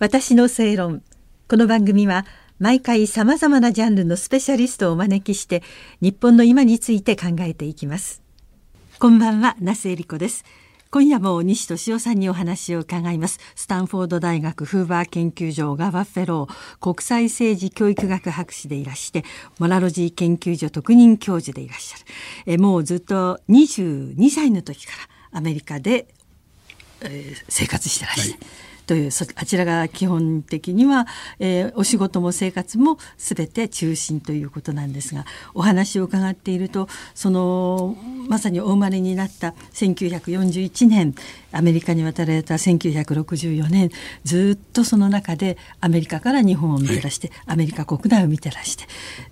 私の正論。この番組は毎回さまざまなジャンルのスペシャリストをお招きして日本の今について考えていきます。こんばんは那須恵理子です。今夜も西俊夫さんにお話を伺います。スタンフォード大学フーバー研究所小川フェロー国際政治教育学博士でいらしてモラロジー研究所特任教授でいらっしゃる。えもうずっと22歳の時からアメリカで、えー、生活してらっしゃる、はい。というあちらが基本的には、えー、お仕事も生活も全て中心ということなんですがお話を伺っているとそのまさにお生まれになった1941年アメリカに渡られた1964年ずっとその中でアメリカから日本を見てらして、はい、アメリカ国内を見てらして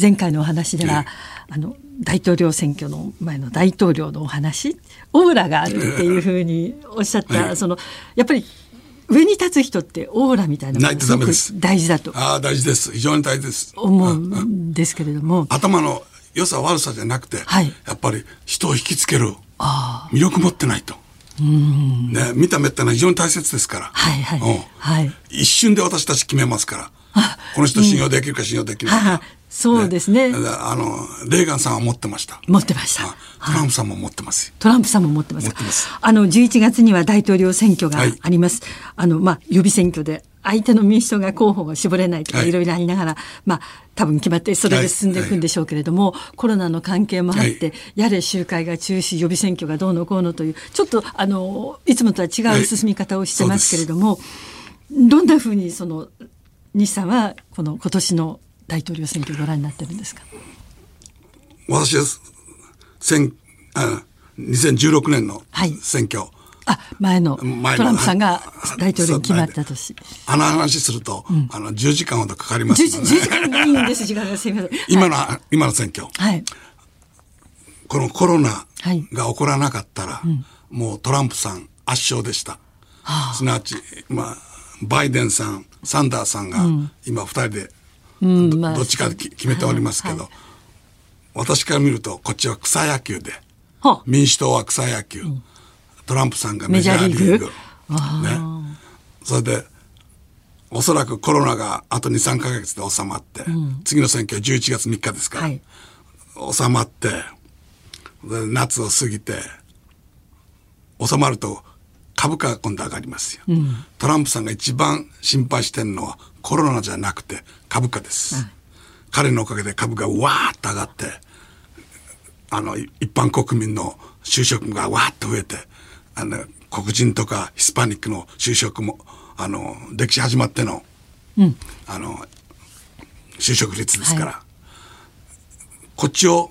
前回のお話では、はい、あの大統領選挙の前の大統領のお話オーラがあるっていうふうにおっしゃった、はい、そのやっぱり上に立つ人ってオーラみたいなないとダメです。大事だと。ああ大事です。非常に大事です。思うんですけれども。頭の良さ悪さじゃなくて、はい、やっぱり人を引きつける魅力持ってないと。ね、見た目ってのは非常に大切ですから、はいはい。うん。はい、一瞬で私たち決めますからこの人信用できるか信用できないか、そうですね。あの、レーガンさんは持ってました。持ってました。トランプさんも持ってます。トランプさんも持ってます。ます。あの、11月には大統領選挙があります。はい、あの、まあ、予備選挙で相手の民主党が候補が絞れないとかい。ろいろありながら、はい、まあ多分決まってそれで進んでいくんでしょうけれども、はい、コロナの関係もあって、はい、やれ集会が中止予備選挙がどうのこうのというちょっとあのいつもとは違う進み方をしてますけれども、どんなふうにその西さんはこの今年の大統領選挙ご覧になってるんですか？私は千あ2016年の選挙、はい、あ前のトランプさんが 大統領に決まった年。あの話すると、うん、あの10時間ほどかかりますので、ね、10, 時間いいんです時間がすみません今の、はい、今の選挙、はい、このコロナが起こらなかったら、はい、もうトランプさん圧勝でした、はあ、すなわち、まあ、バイデンさんサンダーさんが今2人でうんまあ、どっちか決めておりますけど、私から見るとこっちは草野球で民主党は草野球、うん、トランプさんがメジャーリーグ。ね、それでおそらくコロナがあと23か月で収まって、うん、次の選挙は11月3日ですから、はい、収まって夏を過ぎて収まると株価が今度上がりますよ、うん、トランプさんが一番心配してるのはコロナじゃなくて株価です、彼のおかげで株がわーっと上がってあの一般国民の就職がわーっと増えてあの黒人とかヒスパニックの就職もあの歴史始まっての,、うん、あの就職率ですから、はい、こっちを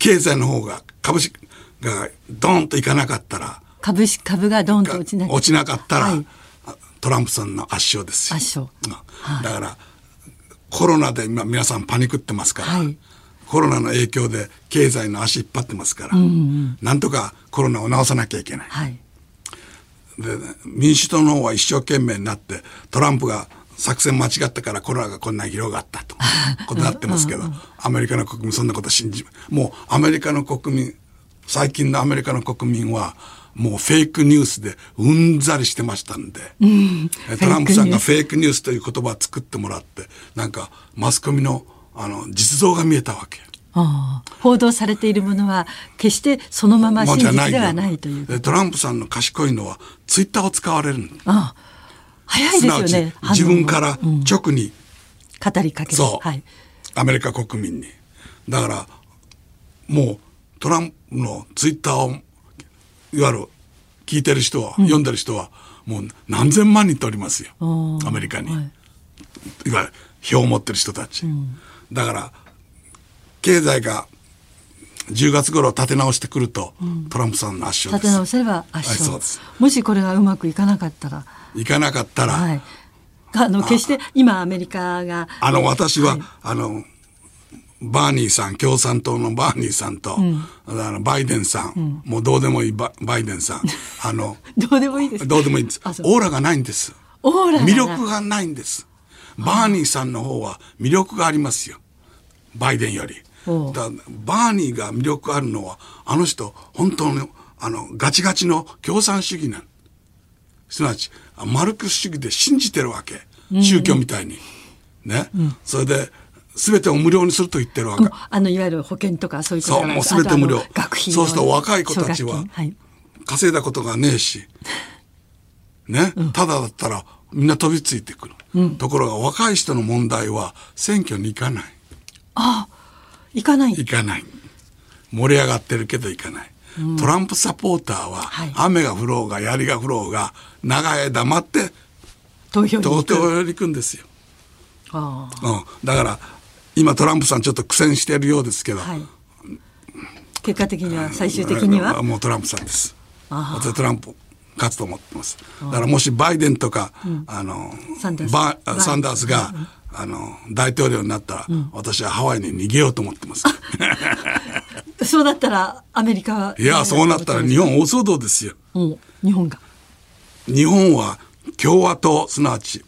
経済の方が株式がドーンといかなかったら株株がドーンと落ちな落ちなかったら、はい、トランプさんの圧勝です圧勝、うん、だからコロナで今皆さんパニックってますから、はい、コロナの影響で経済の足引っ張ってますから、うんうん、なんとかコロナを治さなきゃいけない、はい、で民主党の方は一生懸命になってトランプが作戦間違ったからコロナがこんなに広がったと ことになってますけど、アメリカの国民そんなこと信じもうアメリカの国民最近のアメリカの国民はもうフェイクニュースでうんざりしてましたんで、うん、トランプさんがフェイクニュース。という言葉を作ってもらってなんかマスコミのあの実像が見えたわけ。報道されているものは決してそのまま真実ではないというトランプさんの賢いのはツイッターを使われるああ。早いですよね自分から直に、うん、語りかけるそう、はい、アメリカ国民に。だからもうトランプのツイッターをいわゆる聞いてる人は、うん、読んでる人はもう何千万人とおりますよ。アメリカに、はい、いわゆる票を持ってる人たち、うん、だから経済が10月頃立て直してくると、うん、トランプさんの圧勝立て直せれば圧勝、はい、もしこれがうまくいかなかったら。いかなかったら、はい、あの決して今アメリカがあの私は、はい、あのバーニーさん共産党のバーニーさんと、うん、あのバイデンさん、うん、もうどうでもいいバイデンさん。あのどうでもいいです。どうでもいいです。オーラがないんです。オーラ魅力がないんです。バーニーさんの方は魅力がありますよ。バイデンより。だバーニーが魅力あるのはあの人本当のあのガチガチの共産主義なん。すなわちマルクス主義で信じてるわけ、宗教みたいに。ね、うん、それで全てを無料にすると言ってるわけ。あのいわゆる保険とかそういうことそうもう全て無料。そうすると若い子たちは稼いだことがねえし、ね、うん、ただだったらみんな飛びついてくる、うん、ところが若い人の問題は選挙に行かない。ああ、行かない。行かない。盛り上がってるけど行かない。トランプサポーターは、雨が降ろうが槍が降ろうが長い間待って投票に行く。んですよ。あ。うん、だから今トランプさんちょっと苦戦しているようですけど、はい、結果的には最終的には？もうトランプさんです。私はトランプ勝つと思ってます。だからもしバイデンとか、うん、あのサンダース。サンダースが、あの大統領になったら、うん、私はハワイに逃げようと思ってます。そうだったらアメリカはいやそうなったら日本大騒動ですよ、うん、日本が。日本は共和党すなわち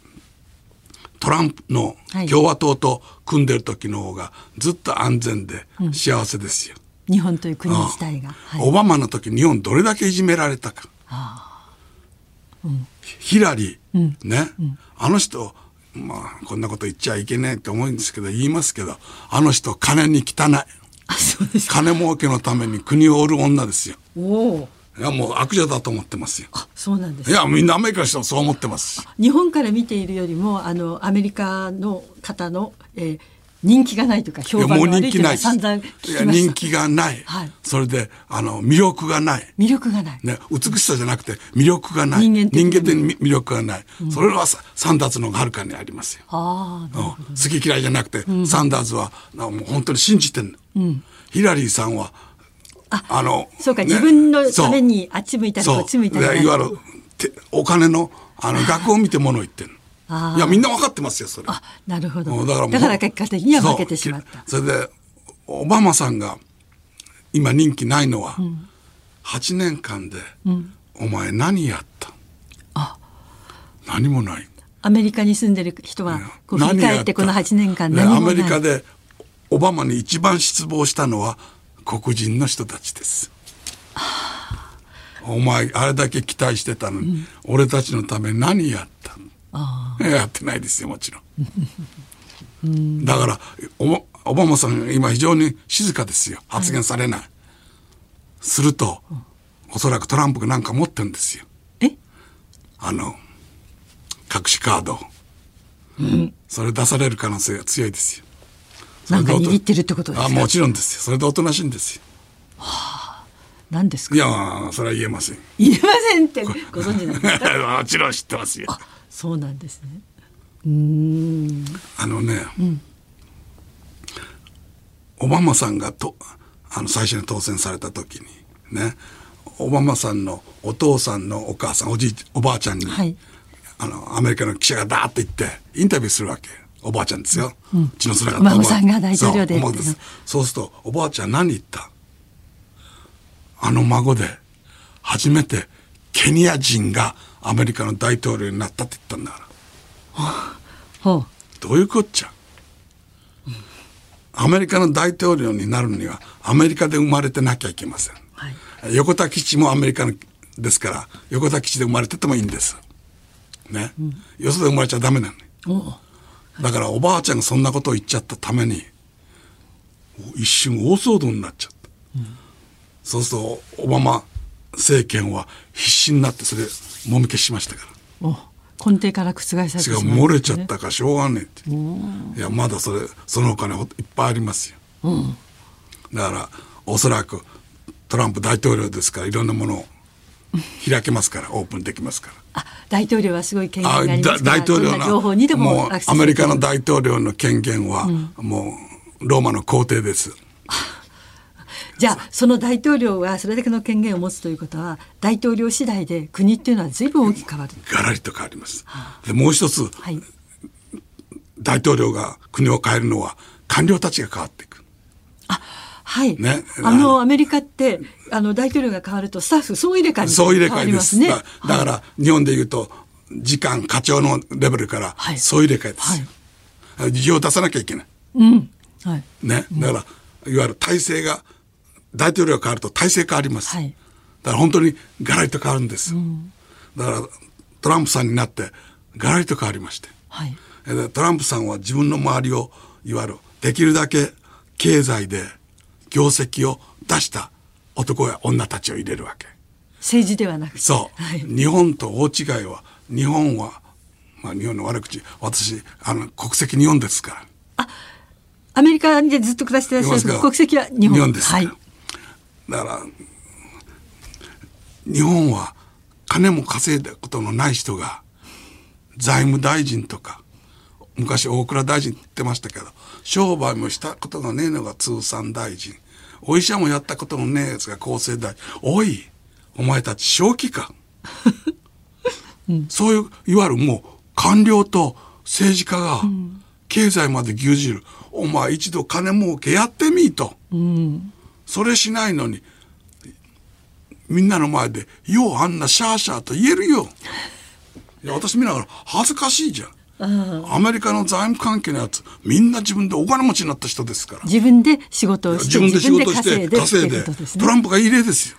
トランプの共和党と組んでる時の方がずっと安全で幸せですよ。うん、日本という国自体が、はい、オバマの時日本どれだけいじめられたか。うん、ヒラリー、うん、ね、あの人まあこんなこと言っちゃいけないと思うんですけど言いますけどあの人金に汚い。金儲けのために国を売る女ですよ。おいやもう悪女だと思ってますよ。あ、そうなんです、いやみんなアメリカの人もそう思ってます。日本から見ているよりもあのアメリカの方の、えー、人気がないというか評判が悪いというか散々聞きました。人気がない、はい、それであの魅力がない。魅力がない、ね、美しさじゃなくて魅力がない。人間人間的に魅力がない、うん、それはサンダーズのはるかにありますよ。あ、うん、好き嫌いじゃなくて、うん、サンダーズはもう本当に信じてるの、うん、ヒラリーさんはあのそうか、ね、自分のためにあっち向いたりこっち向いたりいわゆるお金のあの額を見てものを言ってるいやみんな分かってますよそれ。あなるほど。だからだから結果的には負けてしまった。それでオバマさんが今人気ないのは、うん、8年間で、うん、お前何やった？あ。何もない。アメリカに住んでる人はこう振り返ってこの8年間何もない、アメリカでオバマに一番失望したのは黒人の人たちです。お前あれだけ期待してたのに、うん、俺たちのため何やったやってないですよもちろん。だからオバマさん今非常に静かですよ発言されない。はい、すると、おそらくトランプが何か持ってるんですよ。え？あの隠しカード、うん、それ出される可能性が強いですよ。なんか握ってるってことですか？あもちろんですよ。それでおとなしいんですよ。はあ。何ですか？いやそれは言えません。言えませんってご存知なんですか？もちろん知ってますよ。あそうなんですね。うん。あのね、うん、オバマさんがとあの最初に当選された時にねオバマさんのお父さんのお母さんおじいおばあちゃんに、はい、あのアメリカの記者がダーッと行ってインタビューするわけおばあちゃんですよ。うん、血のつながったお孫さんが大統領でそうそうするとおばあちゃん何言った？あの孫で初めてケニア人がアメリカの大統領になったって言ったんだから。はあ、どういうこっちゃ、うん、アメリカの大統領になるにはアメリカで生まれてなきゃいけません。はい、横田基地もアメリカですから横田基地で生まれててもいいんです。ね。うん、よそで生まれちゃダメなの。だからおばあちゃんがそんなことを言っちゃったために一瞬大騒動になっちゃった、うん、そうするとオバマ政権は必死になってそれもみ消しましたから。根底から覆されてしまう、ね、漏れちゃったからしょうがねえって。いやまだそれそのお金いっぱいありますよ、うん、だからおそらくトランプ大統領ですからいろんなものを開けますからオープンできますからあ大統領はすごい権限がありますから大統領の情報にでもアメリカの大統領の権限は、もうローマの皇帝です。じゃあその大統領がそれだけの権限を持つということは大統領次第で国っていうのは随分大きく変わる。ガラリと変わります。でもう一つ、はい、大統領が国を変えるのは官僚たちが変わっていく。あはい。ね。あの、アメリカって、あの、大統領が変わると、スタッフ総入れ替え総入れ替えです。ね、だだから、日本で言うと、時間、課長のレベルから、総入れ替えです。はい。事情を出さなきゃいけない。うん。はい。ね。だから、いわゆる体制が、大統領が変わると体制変わります。はい。だから本当にガラリと変わるんです。うん、だから、トランプさんになってガラリと変わりまして、はい、トランプさんは自分の周りをいわゆるできるだけ経済で業績を出した男や女たちを入れるわけ。政治ではなくそう、はい、日本と大違いは日本は、まあ、日本の悪口私あの国籍日本ですから。あアメリカでずっと暮らしてらっしゃる国籍は日本。日本です、はい、だから日本は金も稼いだことのない人が財務大臣とか昔大蔵大臣って言ってましたけど商売もしたことがねえのが通産大臣お医者もやったことのねえやつが厚生大臣おいお前たち正気か、うん、そういういわゆるもう官僚と政治家が経済まで牛耳る、お前一度金儲けやってみいと、うん、それしないのにみんなの前で、ようあんなシャーシャーと言えるよ。いや、私見ながら恥ずかしいじゃん。アメリカの財務関係のやつ、みんな自分でお金持ちになった人ですから。自分で仕事をして、自分で仕事して稼いで、トランプがいい例ですよ。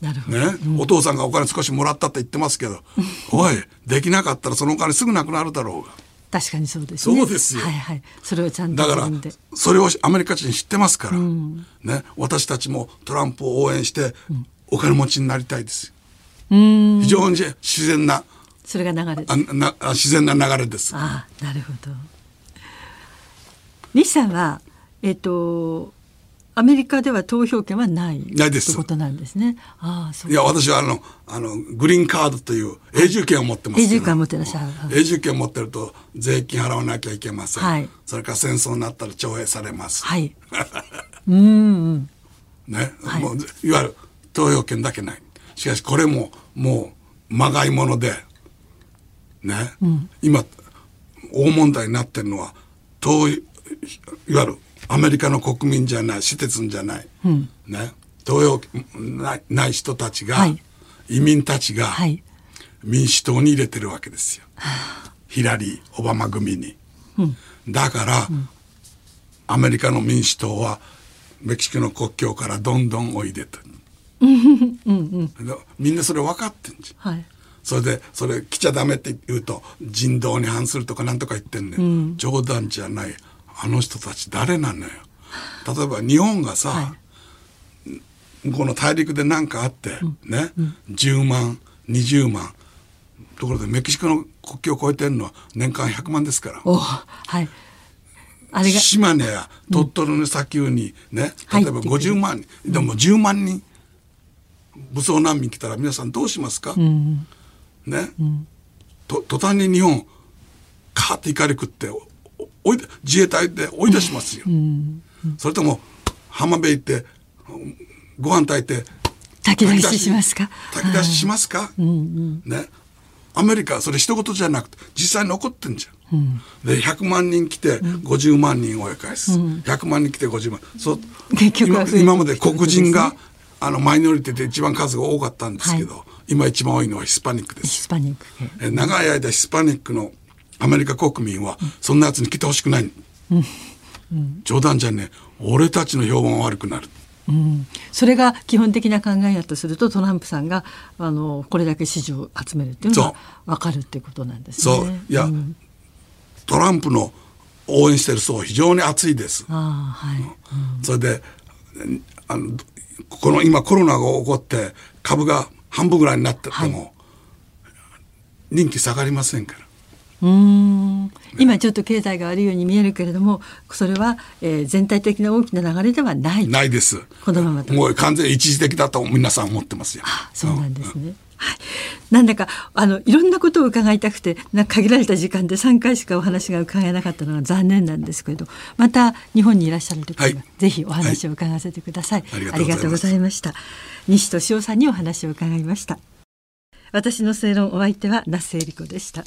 なるほど。ね、うん、お父さんがお金少しもらったって言ってますけど、おい、できなかったらそのお金すぐなくなるだろうが。確かにそうですね。そうですよ。はいはい。それをちゃんとだから、それをアメリカ人知ってますから、うん、ね、私たちもトランプを応援して、お金持ちになりたいですよ。非常に自然な、それが流れあな自然な流れです。あなるほど。西さんは、えっ、ー、と、アメリカでは投票権はないないです。ということなんですね。ああ、そういや、私はあの、あの、グリーンカードという永住権を持ってます、永住権を持ってらっしゃる。永住権を持ってると税金払わなきゃいけません。はい。それから戦争になったら徴兵されます。はい。うん。ね、はい、もういわゆる投票権だけない。しかしこれももうまがいもので、ね、うん、今大問題になってるのは投いわゆるアメリカの国民じゃないシティンじゃない、うん、ね、投票ない人たちが、はい、移民たちが、民主党に入れてるわけですよ。ヒラリー・オバマ組に。うん、だから、アメリカの民主党はメキシコの国境からどんどんおいでと。うんうん、みんなそれ分かってんじゃん。はいそれでそれ来ちゃダメって言うと人道に反するとかなんとか言ってんね、うん、冗談じゃない。あの人たち誰なのよ。例えば日本がさ、はい、この大陸で何かあって、うん、ね、うん、10万20万。ところでメキシコの国境を越えてるのは年間100万ですから。はい。あれが。島根や鳥取の砂丘にね、うん、例えば50万人、でも10万人。武装難民来たら皆さんどうしますか、うん、ね、うん、と途端に日本カーって怒り食っておい自衛隊で追い出しますよ、うん。うん、それとも浜辺行ってご飯炊いて炊き出ししますか？炊き出ししますか、うんうん、ね。アメリカそれ一言じゃなくて実際に起こってんじゃん、うん、で100万人来て50万人追い返す、うん、100万人来て50万。そう。今今まで黒人が、あのマイノリティで一番数が多かったんですけど、はい、今一番多いのはヒスパニックです。ヒスパニック。え長い間ヒスパニックのアメリカ国民はそんなやつに来てほしくない、うん。うん、冗談じゃねえ。俺たちの評判悪くなる。うん、それが基本的な考えだとするとトランプさんがあのこれだけ支持を集めるっていうのが分かるっていうことなんですね。そう。いや、うん、トランプの応援してる層非常に熱いです。あはい、うん、それであのこの今コロナが起こって株が半分ぐらいになってても、はい、人気下がりませんから。うん。今ちょっと経済が悪いように見えるけれどもそれは、えー、全体的な大きな流れではない。ないです。このままもう完全一時的だと皆さん思ってますよ。あそうなんですね、うん、はい、なんだかあのいろんなことを伺いたくてな限られた時間で3回しかお話が伺えなかったのが残念なんですけれどまた日本にいらっしゃる時には、はい、ぜひお話を伺わせてください、はい、ありがとうございました西俊夫さんにお話を伺いました。私の正論お相手は那須恵理子でした。